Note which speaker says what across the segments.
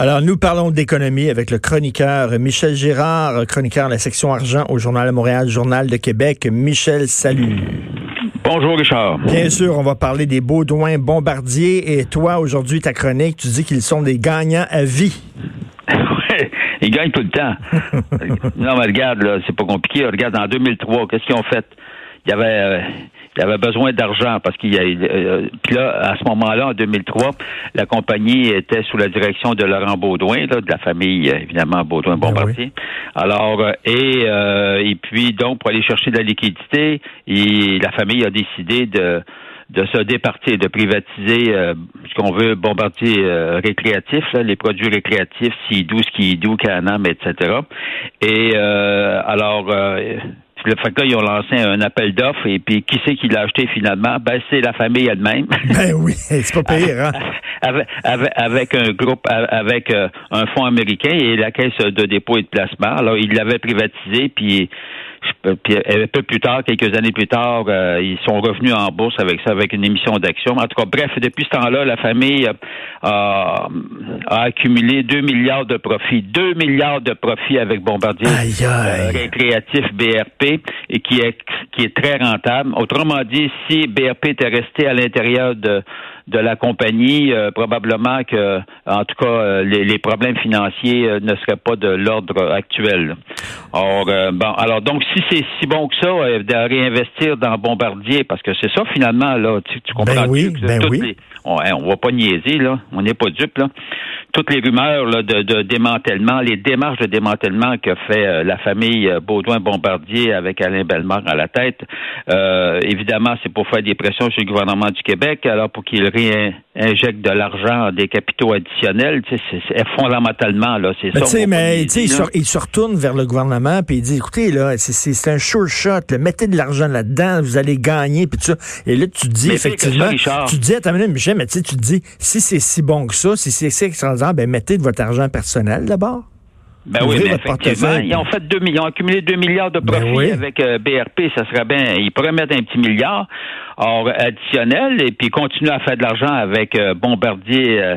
Speaker 1: Alors, nous parlons d'économie avec le chroniqueur Michel Girard, chroniqueur de la section argent au Journal de Montréal, Journal de Québec. Michel, salut.
Speaker 2: Bonjour Richard.
Speaker 1: Bien sûr, on va parler des Baudouins bombardiers et toi, aujourd'hui, ta chronique, tu dis qu'ils sont des gagnants à vie.
Speaker 2: Ouais, ils gagnent tout le temps. non, mais regarde, là, c'est pas compliqué. Regarde, en 2003, qu'est-ce qu'ils ont fait? Il y avait, euh, il avait besoin d'argent parce qu'il y a, euh, puis là, à ce moment-là, en 2003, la compagnie était sous la direction de Laurent Baudouin, là, de la famille, euh, évidemment, Baudouin-Bombardier. Alors, euh, et, euh, et puis, donc, pour aller chercher de la liquidité, et la famille a décidé de de se départir, de privatiser euh, ce qu'on veut, bombardier euh, récréatif, là, les produits récréatifs, Sidou, Skidoo, Canam, etc. Et euh, alors, euh, le fait que là, ils ont lancé un appel d'offres et puis qui c'est qui l'a acheté finalement? Ben, c'est la famille elle-même.
Speaker 1: Ben oui, c'est pas pire, hein?
Speaker 2: avec, avec, avec un groupe, avec euh, un fonds américain et la caisse de dépôt et de placement. Alors, ils l'avaient privatisé, puis puis un peu plus tard, quelques années plus tard, euh, ils sont revenus en bourse avec ça, avec une émission d'actions. En tout cas, bref, depuis ce temps-là, la famille euh, a, a accumulé 2 milliards de profits. 2 milliards de profits avec Bombardier
Speaker 1: Aïe, aïe.
Speaker 2: euh, récréatif BRP et qui est qui est très rentable. Autrement dit, si BRP était resté à l'intérieur de de la compagnie, euh, probablement que, en tout cas, euh, les, les problèmes financiers euh, ne seraient pas de l'ordre actuel. Or, euh, bon, alors donc, si c'est si bon que ça, euh, de réinvestir dans Bombardier, parce que c'est ça finalement là, tu, tu comprends
Speaker 1: Ben oui,
Speaker 2: que
Speaker 1: ben
Speaker 2: toutes
Speaker 1: oui.
Speaker 2: les- on, hein, on va pas niaiser là, on n'est pas dupe là. Toutes les rumeurs là, de, de démantèlement, les démarches de démantèlement que fait euh, la famille euh, Baudouin-Bombardier avec Alain Bellemare à la tête, euh, évidemment, c'est pour faire des pressions sur le gouvernement du Québec, alors pour qu'il réinjecte de l'argent, des capitaux additionnels, tu sais, c'est, fondamentalement là, c'est ça.
Speaker 1: mais tu sais, il, il se retourne vers le gouvernement puis il dit écoutez là, c'est- un sure shot, là, mettez de l'argent là-dedans, vous allez gagner puis ça. Et là tu dis
Speaker 2: Mais ça,
Speaker 1: effectivement, tu dis attends une minute, Michel, mais tu te dis si c'est si bon que ça, si c'est si extraordinaire, ben mettez de votre argent personnel d'abord.
Speaker 2: Ben oui, mais
Speaker 1: votre
Speaker 2: effectivement, ils ont fait millions, accumulé 2 milliards de
Speaker 1: Ben
Speaker 2: profits
Speaker 1: oui.
Speaker 2: avec euh, BRP, ça serait bien. Ils pourraient mettre un petit milliard or, additionnel et puis continuer à faire de l'argent avec euh, Bombardier, euh,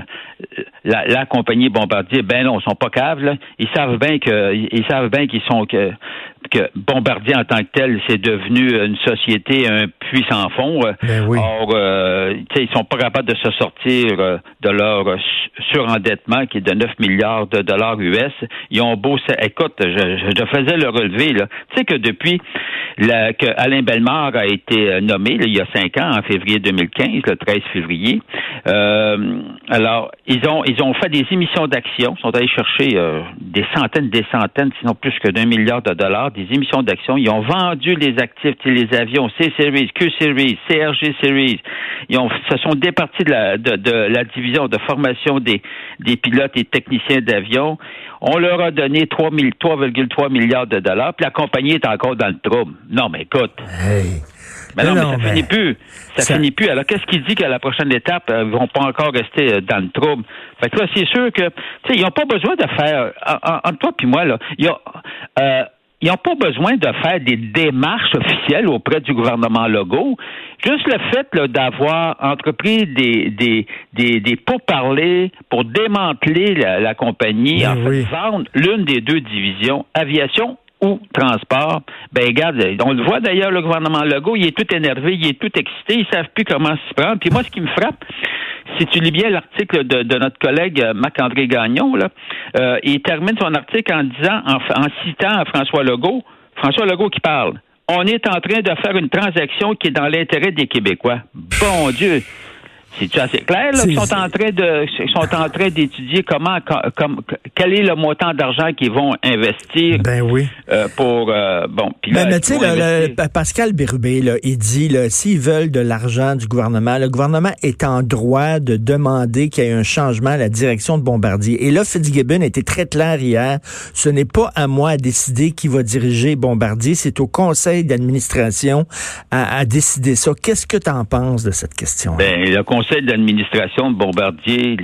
Speaker 2: la, la compagnie Bombardier. Ben non, ils sont pas caves, là. Ils savent bien que ils savent bien qu'ils sont que que Bombardier en tant que tel, c'est devenu une société, un puits sans fond. Euh,
Speaker 1: Ben oui.
Speaker 2: Or, euh, ils sont pas capables de se sortir euh, de leur euh, su- surendettement qui est de 9 milliards de dollars US. Ils ont beau... Écoute, je, je, faisais le relevé. Tu sais que depuis la, que Alain Bellemare a été nommé là, il y a cinq ans, en février 2015, le 13 février, euh, alors, ils ont, ils ont fait des émissions d'actions, sont allés chercher euh, des centaines, des centaines, sinon plus que d'un milliard de dollars, des émissions d'actions. Ils ont vendu les actifs, les avions C-Series, Q-Series, CRG Series. Ils ont, se sont départis de la, de, de la division de formation des, des pilotes et techniciens d'avions. On leur a donné 3 000 3,3 milliards de dollars, puis la compagnie est encore dans le trouble. Non, mais écoute,
Speaker 1: Hey.
Speaker 2: mais non,
Speaker 1: Mais
Speaker 2: ça
Speaker 1: mais-
Speaker 2: finit plus. Ça,
Speaker 1: Ça-
Speaker 2: finit plus. Alors, qu'est-ce qu'il dit qu'à la prochaine étape, euh, ils vont pas encore rester euh, dans le trouble? Fait que là, c'est sûr que, tu sais, ils n'ont pas besoin de faire, en- en- entre toi puis moi, là, ils ont, euh, ils n'ont pas besoin de faire des démarches officielles auprès du gouvernement Legault. Juste le fait d'avoir entrepris des, des, des, des pourparlers pour démanteler la, la compagnie,
Speaker 1: Ben
Speaker 2: en fait,
Speaker 1: oui.
Speaker 2: vendre l'une des deux divisions, aviation ou transport, ben regarde, on le voit d'ailleurs, le gouvernement Legault, il est tout énervé, il est tout excité, ils savent plus comment s'y prendre. Puis moi, ce qui me frappe, si tu lis bien l'article de, de notre collègue euh, Marc-André Gagnon, là, euh, il termine son article en disant, en, en citant François Legault, François Legault qui parle, on est en train de faire une transaction qui est dans l'intérêt des Québécois. Bon Dieu! C'est assez clair là, qu'ils sont en train de sont en train d'étudier comment comme quel est le montant d'argent qu'ils vont investir.
Speaker 1: Ben oui.
Speaker 2: Euh, pour euh, bon.
Speaker 1: ben, mais tu sais, Pascal Bérubé, là, il dit s'ils veulent de l'argent du gouvernement, le gouvernement est en droit de demander qu'il y ait un changement à la direction de Bombardier. Et là, Fitzgibbon était très clair hier. Ce n'est pas à moi à décider qui va diriger Bombardier, c'est au conseil d'administration à, à, décider ça. Qu'est-ce que tu en penses de cette question?
Speaker 2: Ben, le conseil d'administration de Bombardier,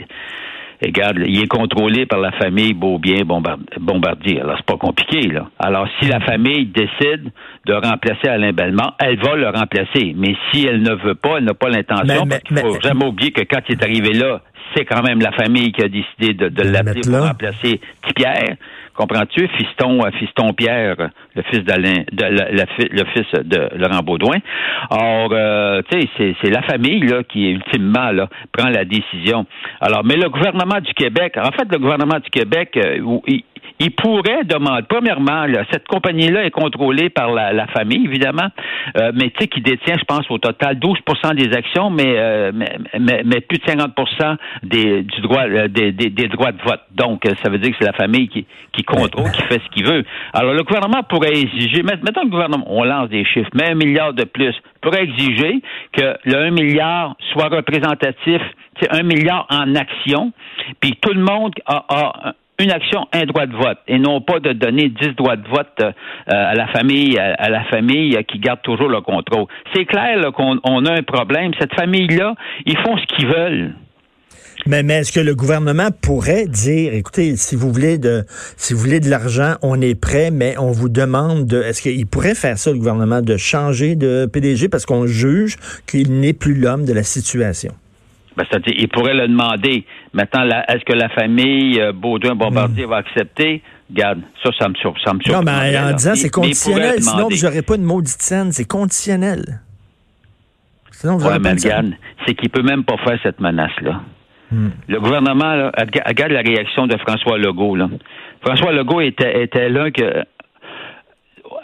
Speaker 2: regarde, il est contrôlé par la famille Beaubien Bombardier. Alors, c'est pas compliqué, là. Alors, si la famille décide de remplacer Alain Bellemare, elle va le remplacer. Mais si elle ne veut pas, elle n'a pas l'intention, il faut jamais oublier que quand il est arrivé là, c'est quand même la famille qui a décidé de, de l'appeler pour remplacer Pierre. Comprends-tu? Fiston, euh, Fiston Pierre, le fils d'Alain, de, le, fils de Laurent Baudouin. Or, euh, tu sais, c'est la famille là qui ultimement là prend la décision. Alors, mais le gouvernement du Québec, en fait, le gouvernement du Québec, euh, il, il pourrait demander, premièrement, cette compagnie-là est contrôlée par la, famille, évidemment, euh, mais tu sais, qui détient, je pense, au total 12% des actions, euh, mais, mais, mais, plus de 50% des, du droit, euh, des, des, droits de vote. Donc, ça veut dire que c'est la famille qui, qui contrôle, qui fait ce qu'il veut. Alors, le gouvernement pourrait exiger, mettons le gouvernement, on lance des chiffres, mais un milliard de plus, pourrait exiger que le 1 milliard soit représentatif, c'est un milliard en actions, puis tout le monde a, a une action, un droit de vote, et non pas de donner dix droits de vote euh, à la famille, à, la famille qui garde toujours le contrôle. C'est clair qu'on a un problème. Cette famille-là, ils font ce qu'ils veulent.
Speaker 1: Mais, mais est-ce que le gouvernement pourrait dire, écoutez, si vous voulez de, si vous voulez de l'argent, on est prêt, mais on vous demande de, est-ce qu'il pourrait faire ça, le gouvernement, de changer de PDG parce qu'on juge qu'il n'est plus l'homme de la situation?
Speaker 2: Ben, c'est-à-dire, il pourrait le demander. Maintenant, est-ce que la famille euh, Baudouin-Bombardier hmm. va accepter? Regarde, ça, ça me, ça me
Speaker 1: Non, mais en disant c'est conditionnel, sinon vous n'aurez pas une maudite scène. C'est conditionnel.
Speaker 2: Sinon, vous ouais, mais regarde, c'est qu'il peut même pas faire cette menace-là. Hmm. Le gouvernement, là, regarde la réaction de François Legault. Là. François Legault était, était l'un que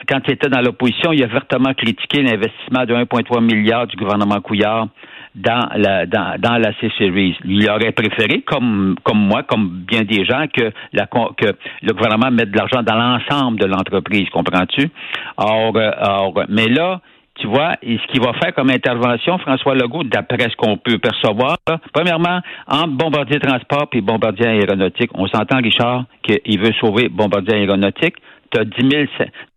Speaker 2: quand il était dans l'opposition, il a vertement critiqué l'investissement de 1,3 milliard du gouvernement Couillard dans la dans, dans la C-Series. Il aurait préféré, comme comme moi, comme bien des gens, que la que le gouvernement mette de l'argent dans l'ensemble de l'entreprise, comprends-tu? Or, euh, or, mais là, tu vois, ce qu'il va faire comme intervention, François Legault, d'après ce qu'on peut percevoir, premièrement, entre Bombardier Transport et Bombardier Aéronautique, on s'entend, Richard, qu'il veut sauver Bombardier Aéronautique. Tu as 10,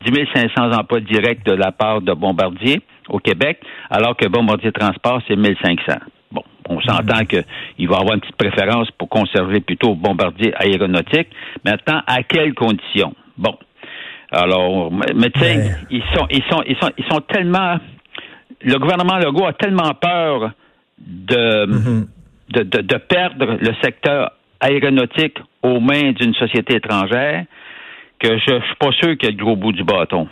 Speaker 2: 10 500 emplois directs de la part de Bombardier au Québec, alors que Bombardier Transport, c'est 1500. Bon, on s'entend mhm. qu'il va avoir une petite préférence pour conserver plutôt Bombardier aéronautique. Maintenant, à quelles conditions? Bon. Alors, mais tu sais, ils sont, ils sont, ils sont, ils sont tellement, le gouvernement Legault a tellement peur de, mhm. de, de, de perdre le secteur aéronautique aux mains d'une société étrangère que je, je suis pas sûr qu'il y ait le gros bout du bâton.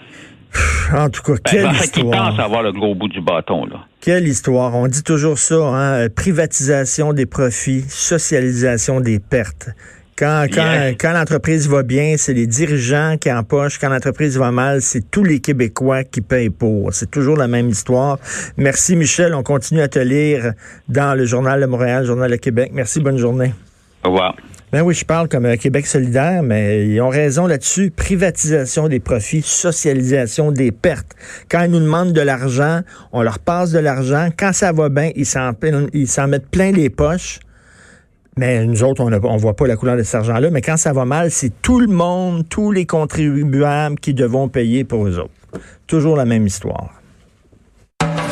Speaker 1: En tout cas, ben, quelle histoire.
Speaker 2: pense avoir le gros bout du bâton, là.
Speaker 1: Quelle histoire. On dit toujours ça, hein? privatisation des profits, socialisation des pertes. Quand, quand, quand l'entreprise va bien, c'est les dirigeants qui empochent. Quand l'entreprise va mal, c'est tous les Québécois qui payent pour. C'est toujours la même histoire. Merci, Michel. On continue à te lire dans le Journal de Montréal, le Journal de Québec. Merci, bonne journée.
Speaker 2: Au revoir.
Speaker 1: Ben oui, je parle comme un Québec solidaire, mais ils ont raison là-dessus. Privatisation des profits, socialisation des pertes. Quand ils nous demandent de l'argent, on leur passe de l'argent. Quand ça va bien, ils s'en mettent plein les poches. Mais nous autres, on ne voit pas la couleur de cet argent-là. Mais quand ça va mal, c'est tout le monde, tous les contribuables qui devront payer pour eux autres. Toujours la même histoire.